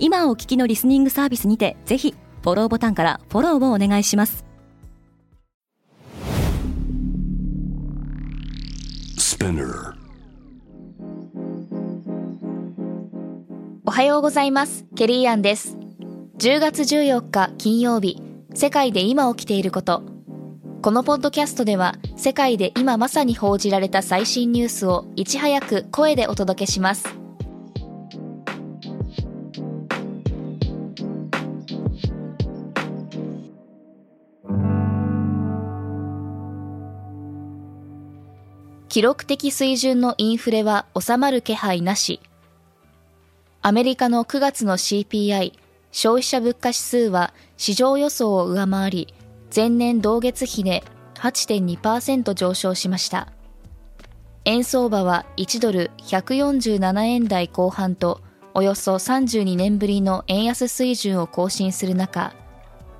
今お聞きのリスニングサービスにてぜひフォローボタンからフォローをお願いします。おはようございます。ケリーアンです。10月14日金曜日世界で今起きていること。このポッドキャストでは世界で今まさに報じられた最新ニュースをいち早く声でお届けします記録的水準のインフレは収まる気配なし。アメリカの9月の CPI、消費者物価指数は市場予想を上回り、前年同月比で8.2%上昇しました。円相場は1ドル147円台後半と、およそ32年ぶりの円安水準を更新する中、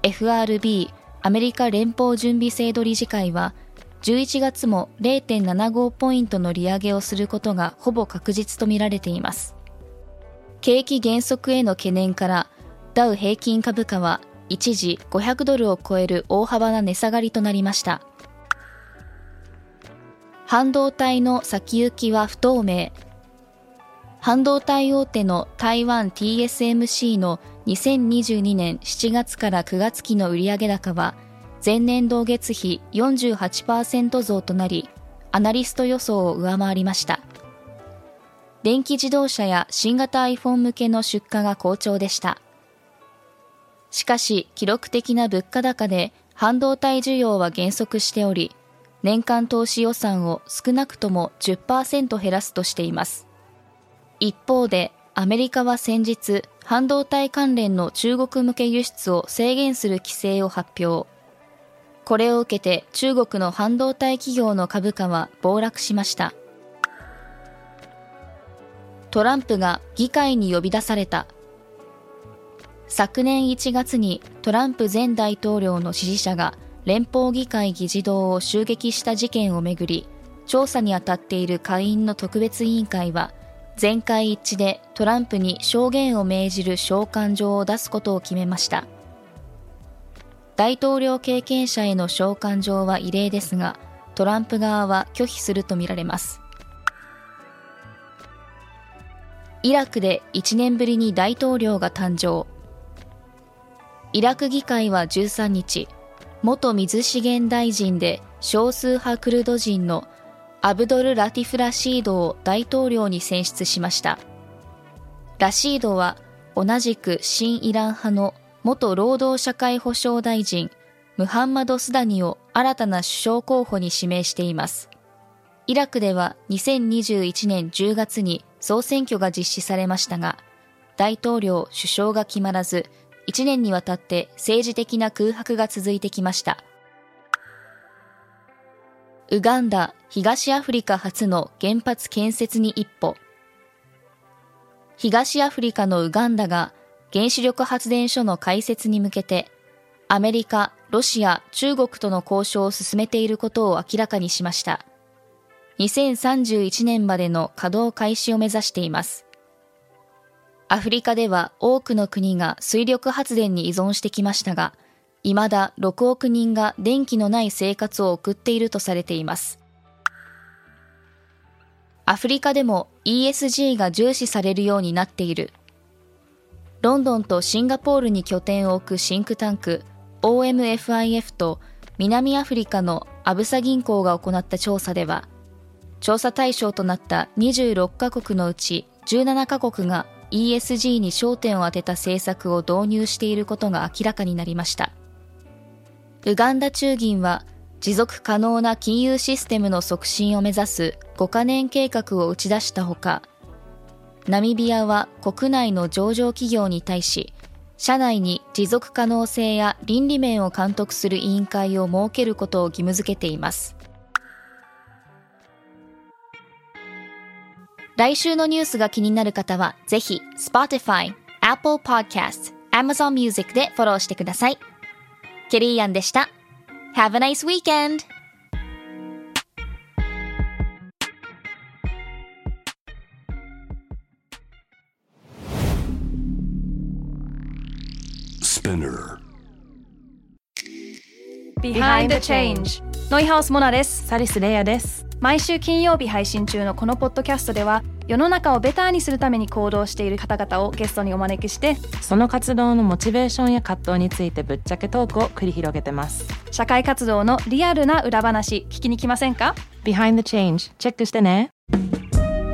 FRB アメリカ連邦準備制度理事会は11月も0.75ポイントの利上げをすることがほぼ確実とみられています。景気減速への懸念からダウ平均株価は一時500ドルを超える大幅な値下がりとなりました。半導体の先行きは不透明。半導体大手の台湾 TSMC の2022年7月から9月期の売上高は前年同月比48%増となり、アナリスト予想を上回りました。電気自動車や新型 iPhone 向けの出荷が好調でした。しかし、記録的な物価高で半導体需要は減速しており、年間投資予算を少なくとも10%減らすとしています。一方で、アメリカは先日、半導体関連の中国向け輸出を制限する規制を発表。これを受けて中国の半導体企業の株価は暴落しました。トランプが議会に呼び出された。昨年1月にトランプ前大統領の支持者が連邦議会議事堂を襲撃した事件をめぐり、調査に当たっている下院の特別委員会は、全会一致でトランプに証言を命じる召喚状を出すことを決めました。大統領経験者への召喚状は異例ですが、トランプ側は拒否するとみられます。イラクで1年ぶりに大統領が誕生。イラク議会は13日、元水資源大臣で少数派クルド人のアブドル・ラティフ・ラシードを大統領に選出しました。ラシードは同じく新イラン派の元労働社会保障大臣、ムハンマド・スダニを新たな首相候補に指名しています。イラクでは2021年10月に総選挙が実施されましたが、大統領、首相が決まらず、1年にわたって政治的な空白が続いてきました。ウガンダ、東アフリカ初の原発建設に一歩。東アフリカのウガンダが原子力発電所の開設に向けて、アメリカ、ロシア、中国との交渉を進めていることを明らかにしました。2031年までの稼働開始を目指しています。アフリカでは多くの国が水力発電に依存してきましたが、未だ6億人が電気のない生活を送っているとされています。アフリカでも ESG が重視されるようになっている。ロンドンとシンガポールに拠点を置くシンクタンク OMFIF と南アフリカのアブサ銀行が行った調査では、調査対象となった26カ国のうち17カ国が ESG に焦点を当てた政策を導入していることが明らかになりました。ウガンダ中銀は持続可能な金融システムの促進を目指す5カ年計画を打ち出したほか、ナミビアは国内の上場企業に対し、社内に持続可能性や倫理面を監督する委員会を設けることを義務付けています。来週のニュースが気になる方は、ぜひ Spotify、Apple Podcast、Amazon Music でフォローしてください。ケリーアンでした。Have a nice weekend! Behind the Change. ノイハウスモナですサリスレイヤです毎週金曜日配信中のこのポッドキャストでは世の中をベターにするために行動している方々をゲストにお招きしてその活動のモチベーションや葛藤についてぶっちゃけトークを繰り広げてます。社会活動のリアルな裏話聞きに来ませんか？Behind the Change チェックしてね